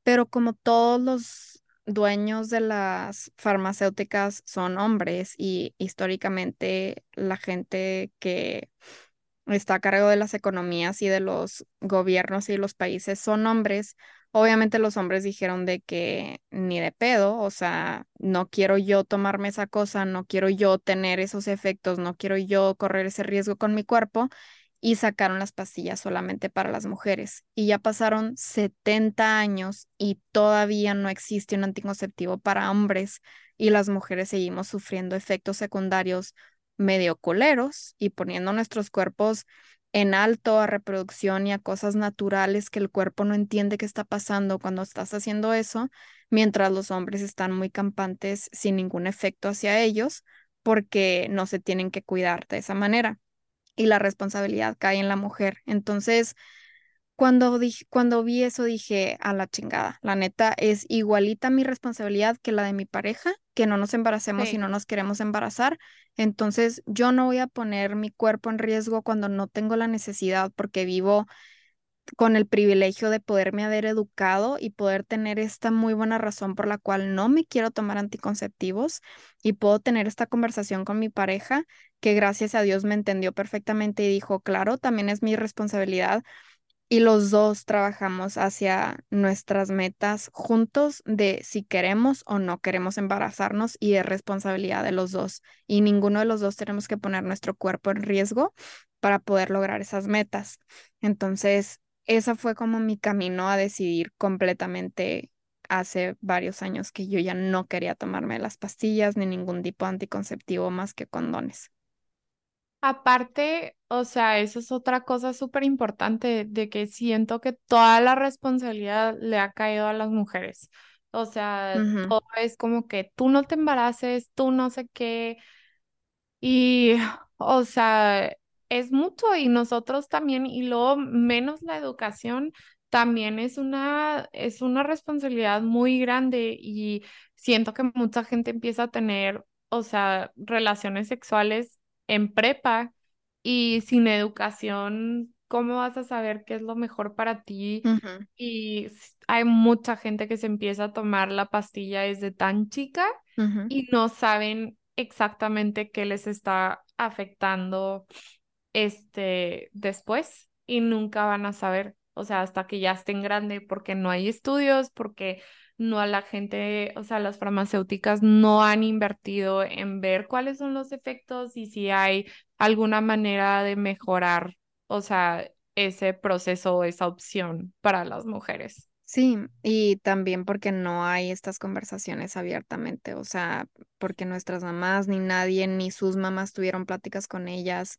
pero como todos los dueños de las farmacéuticas son hombres y históricamente la gente que está a cargo de las economías y de los gobiernos y los países son hombres, obviamente los hombres dijeron de que ni de pedo, o sea, no quiero yo tomarme esa cosa, no quiero yo tener esos efectos, no quiero yo correr ese riesgo con mi cuerpo y sacaron las pastillas solamente para las mujeres. Y ya pasaron 70 años y todavía no existe un anticonceptivo para hombres y las mujeres seguimos sufriendo efectos secundarios medio coleros y poniendo nuestros cuerpos en alto a reproducción y a cosas naturales que el cuerpo no entiende qué está pasando cuando estás haciendo eso, mientras los hombres están muy campantes sin ningún efecto hacia ellos porque no se tienen que cuidar de esa manera y la responsabilidad cae en la mujer. Entonces, cuando, dije, cuando vi eso dije, a la chingada, la neta es igualita mi responsabilidad que la de mi pareja, que no nos embaracemos y no nos queremos embarazar. Entonces yo no voy a poner mi cuerpo en riesgo cuando no tengo la necesidad porque vivo con el privilegio de poderme haber educado y poder tener esta muy buena razón por la cual no me quiero tomar anticonceptivos y puedo tener esta conversación con mi pareja, que gracias a Dios me entendió perfectamente y dijo, claro, también es mi responsabilidad y los dos trabajamos hacia nuestras metas juntos de si queremos o no queremos embarazarnos y es responsabilidad de los dos. Y ninguno de los dos tenemos que poner nuestro cuerpo en riesgo para poder lograr esas metas. Entonces, esa fue como mi camino a decidir completamente hace varios años que yo ya no quería tomarme las pastillas ni ningún tipo de anticonceptivo más que condones. Aparte, o sea, eso es otra cosa súper importante de que siento que toda la responsabilidad le ha caído a las mujeres. O sea, todo es como que tú no te embaraces, tú no sé qué. Y, o sea, es mucho y nosotros también, y luego menos la educación, también es una, es una responsabilidad muy grande y siento que mucha gente empieza a tener, o sea, relaciones sexuales en prepa y sin educación, ¿cómo vas a saber qué es lo mejor para ti? Y hay mucha gente que se empieza a tomar la pastilla desde tan chica y no saben exactamente qué les está afectando este después y nunca van a saber, o sea, hasta que ya estén grande porque no hay estudios, porque no a la gente, o sea, las farmacéuticas no han invertido en ver cuáles son los efectos y si hay alguna manera de mejorar, o sea, ese proceso esa opción para las mujeres. Sí, y también porque no hay estas conversaciones abiertamente, o sea, porque nuestras mamás ni nadie ni sus mamás tuvieron pláticas con ellas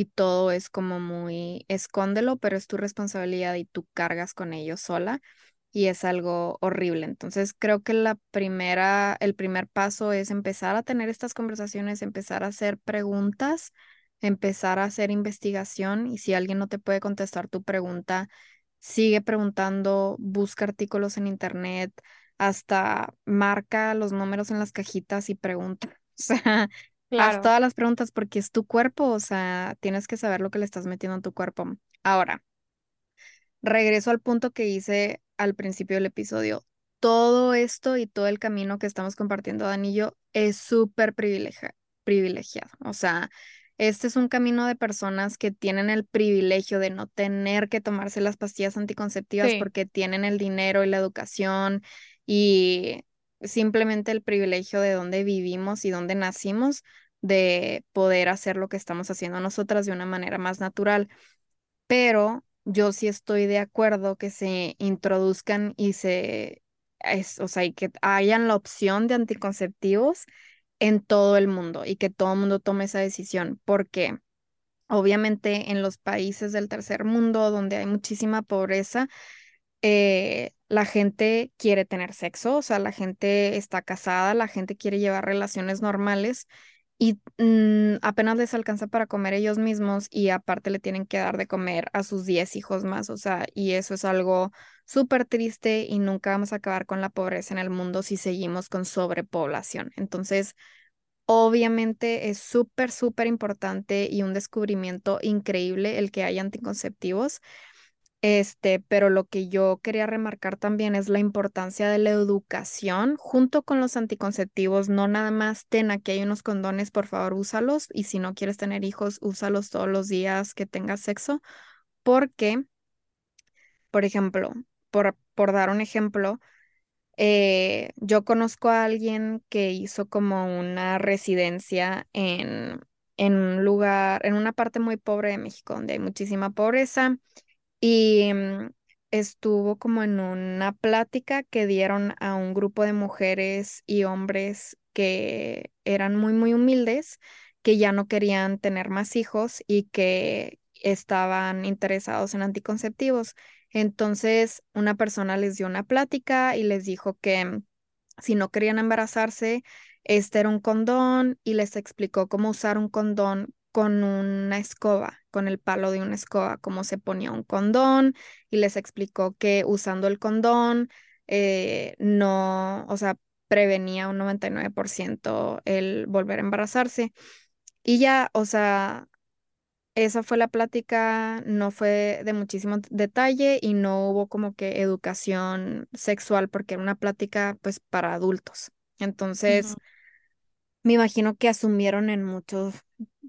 y todo es como muy escóndelo, pero es tu responsabilidad y tú cargas con ellos sola y es algo horrible. Entonces creo que la primera, el primer paso es empezar a tener estas conversaciones, empezar a hacer preguntas, empezar a hacer investigación y si alguien no te puede contestar tu pregunta, sigue preguntando, busca artículos en internet, hasta marca los números en las cajitas y pregunta. (laughs) O sea, haz todas las preguntas porque es tu cuerpo, o sea, tienes que saber lo que le estás metiendo en tu cuerpo. Ahora, regreso al punto que hice al principio del episodio. Todo esto y todo el camino que estamos compartiendo, Danillo, es súper privilegiado. O sea, este es un camino de personas que tienen el privilegio de no tener que tomarse las pastillas anticonceptivas porque tienen el dinero y la educación y simplemente el privilegio de dónde vivimos y dónde nacimos de poder hacer lo que estamos haciendo nosotras de una manera más natural. Pero yo sí estoy de acuerdo que se introduzcan y se, es, o sea, y que hayan la opción de anticonceptivos en todo el mundo y que todo el mundo tome esa decisión, porque obviamente en los países del tercer mundo donde hay muchísima pobreza, eh, la gente quiere tener sexo, o sea, la gente está casada, la gente quiere llevar relaciones normales y mm, apenas les alcanza para comer ellos mismos y aparte le tienen que dar de comer a sus 10 hijos más, o sea, y eso es algo súper triste y nunca vamos a acabar con la pobreza en el mundo si seguimos con sobrepoblación. Entonces, obviamente es súper, súper importante y un descubrimiento increíble el que hay anticonceptivos. Este, pero lo que yo quería remarcar también es la importancia de la educación junto con los anticonceptivos. No nada más ten aquí hay unos condones, por favor, úsalos. Y si no quieres tener hijos, úsalos todos los días que tengas sexo. Porque, por ejemplo, por, por dar un ejemplo, eh, yo conozco a alguien que hizo como una residencia en en un lugar, en una parte muy pobre de México, donde hay muchísima pobreza. Y mm, estuvo como en una plática que dieron a un grupo de mujeres y hombres que eran muy, muy humildes, que ya no querían tener más hijos y que estaban interesados en anticonceptivos. Entonces, una persona les dio una plática y les dijo que mm, si no querían embarazarse, este era un condón y les explicó cómo usar un condón con una escoba, con el palo de una escoba, cómo se ponía un condón y les explicó que usando el condón eh, no, o sea, prevenía un 99% el volver a embarazarse. Y ya, o sea, esa fue la plática, no fue de muchísimo detalle y no hubo como que educación sexual porque era una plática pues para adultos. Entonces, me imagino que asumieron en muchos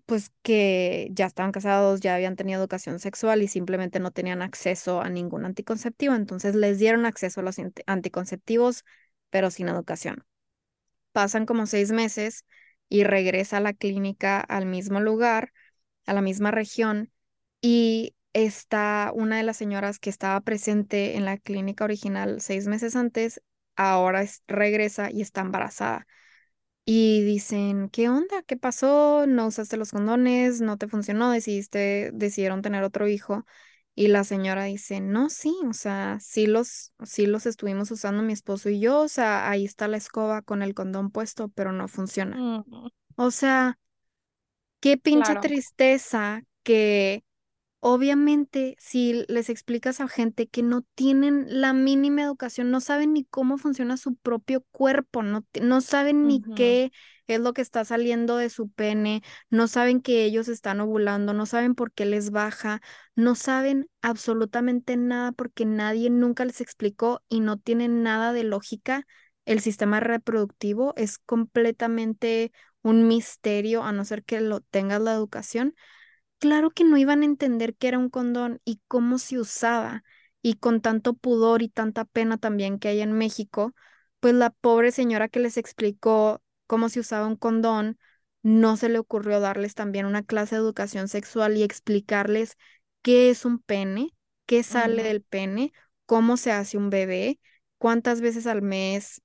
pues que ya estaban casados, ya habían tenido educación sexual y simplemente no tenían acceso a ningún anticonceptivo. Entonces les dieron acceso a los anticonceptivos, pero sin educación. Pasan como seis meses y regresa a la clínica al mismo lugar, a la misma región, y está una de las señoras que estaba presente en la clínica original seis meses antes, ahora regresa y está embarazada y dicen, ¿qué onda? ¿Qué pasó? ¿No usaste los condones? ¿No te funcionó? Decidiste, decidieron tener otro hijo. Y la señora dice, no, sí, o sea, sí los, sí los estuvimos usando mi esposo y yo, o sea, ahí está la escoba con el condón puesto, pero no funciona. O sea, qué pinche tristeza que Obviamente, si les explicas a gente que no tienen la mínima educación, no saben ni cómo funciona su propio cuerpo, no, no saben ni qué es lo que está saliendo de su pene, no saben que ellos están ovulando, no saben por qué les baja, no saben absolutamente nada porque nadie nunca les explicó y no tienen nada de lógica. El sistema reproductivo es completamente un misterio a no ser que lo tengas la educación claro que no iban a entender qué era un condón y cómo se usaba. Y con tanto pudor y tanta pena también que hay en México, pues la pobre señora que les explicó cómo se usaba un condón, no se le ocurrió darles también una clase de educación sexual y explicarles qué es un pene, qué sale del pene, cómo se hace un bebé, cuántas veces al mes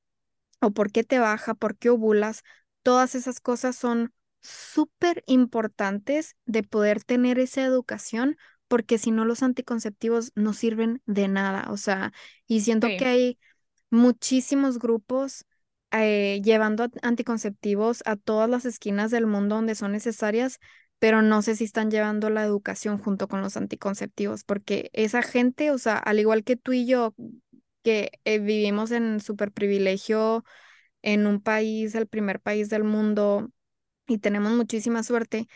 o por qué te baja, por qué ovulas. Todas esas cosas son súper importantes de poder tener esa educación, porque si no los anticonceptivos no sirven de nada, o sea, y siento que hay muchísimos grupos eh, llevando anticonceptivos a todas las esquinas del mundo donde son necesarias, pero no sé si están llevando la educación junto con los anticonceptivos, porque esa gente, o sea, al igual que tú y yo, que eh, vivimos en súper privilegio en un país, el primer país del mundo, y tenemos muchísima suerte,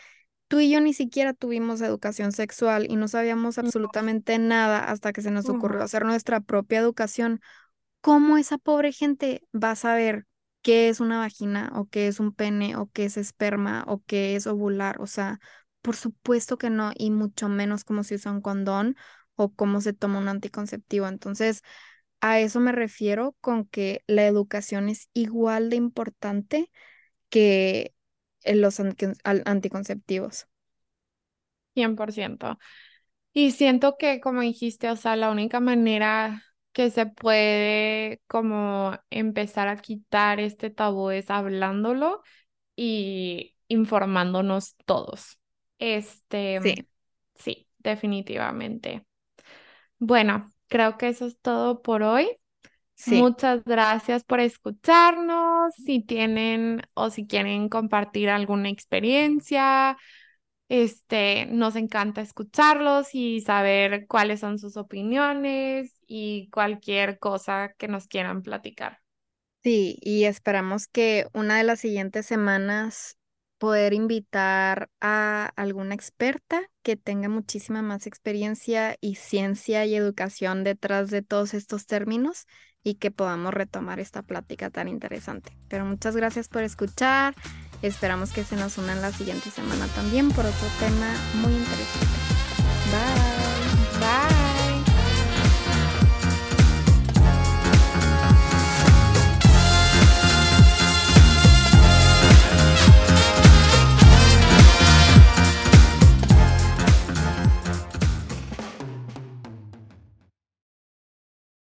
tú y yo ni siquiera tuvimos educación sexual y no sabíamos absolutamente nada hasta que se nos ocurrió hacer nuestra propia educación. ¿Cómo esa pobre gente va a saber qué es una vagina o qué es un pene o qué es esperma o qué es ovular? O sea, por supuesto que no, y mucho menos cómo se usa un condón o cómo se toma un anticonceptivo. Entonces, a eso me refiero con que la educación es igual de importante que los anticonceptivos. 100%. Y siento que, como dijiste, o sea, la única manera que se puede como empezar a quitar este tabú es hablándolo y informándonos todos. Este, sí, sí, definitivamente. Bueno, creo que eso es todo por hoy. Muchas gracias por escucharnos. Si tienen o si quieren compartir alguna experiencia, este, nos encanta escucharlos y saber cuáles son sus opiniones y cualquier cosa que nos quieran platicar. Sí, y esperamos que una de las siguientes semanas poder invitar a alguna experta que tenga muchísima más experiencia y ciencia y educación detrás de todos estos términos y que podamos retomar esta plática tan interesante. Pero muchas gracias por escuchar. Esperamos que se nos unan la siguiente semana también por otro tema muy interesante. Bye.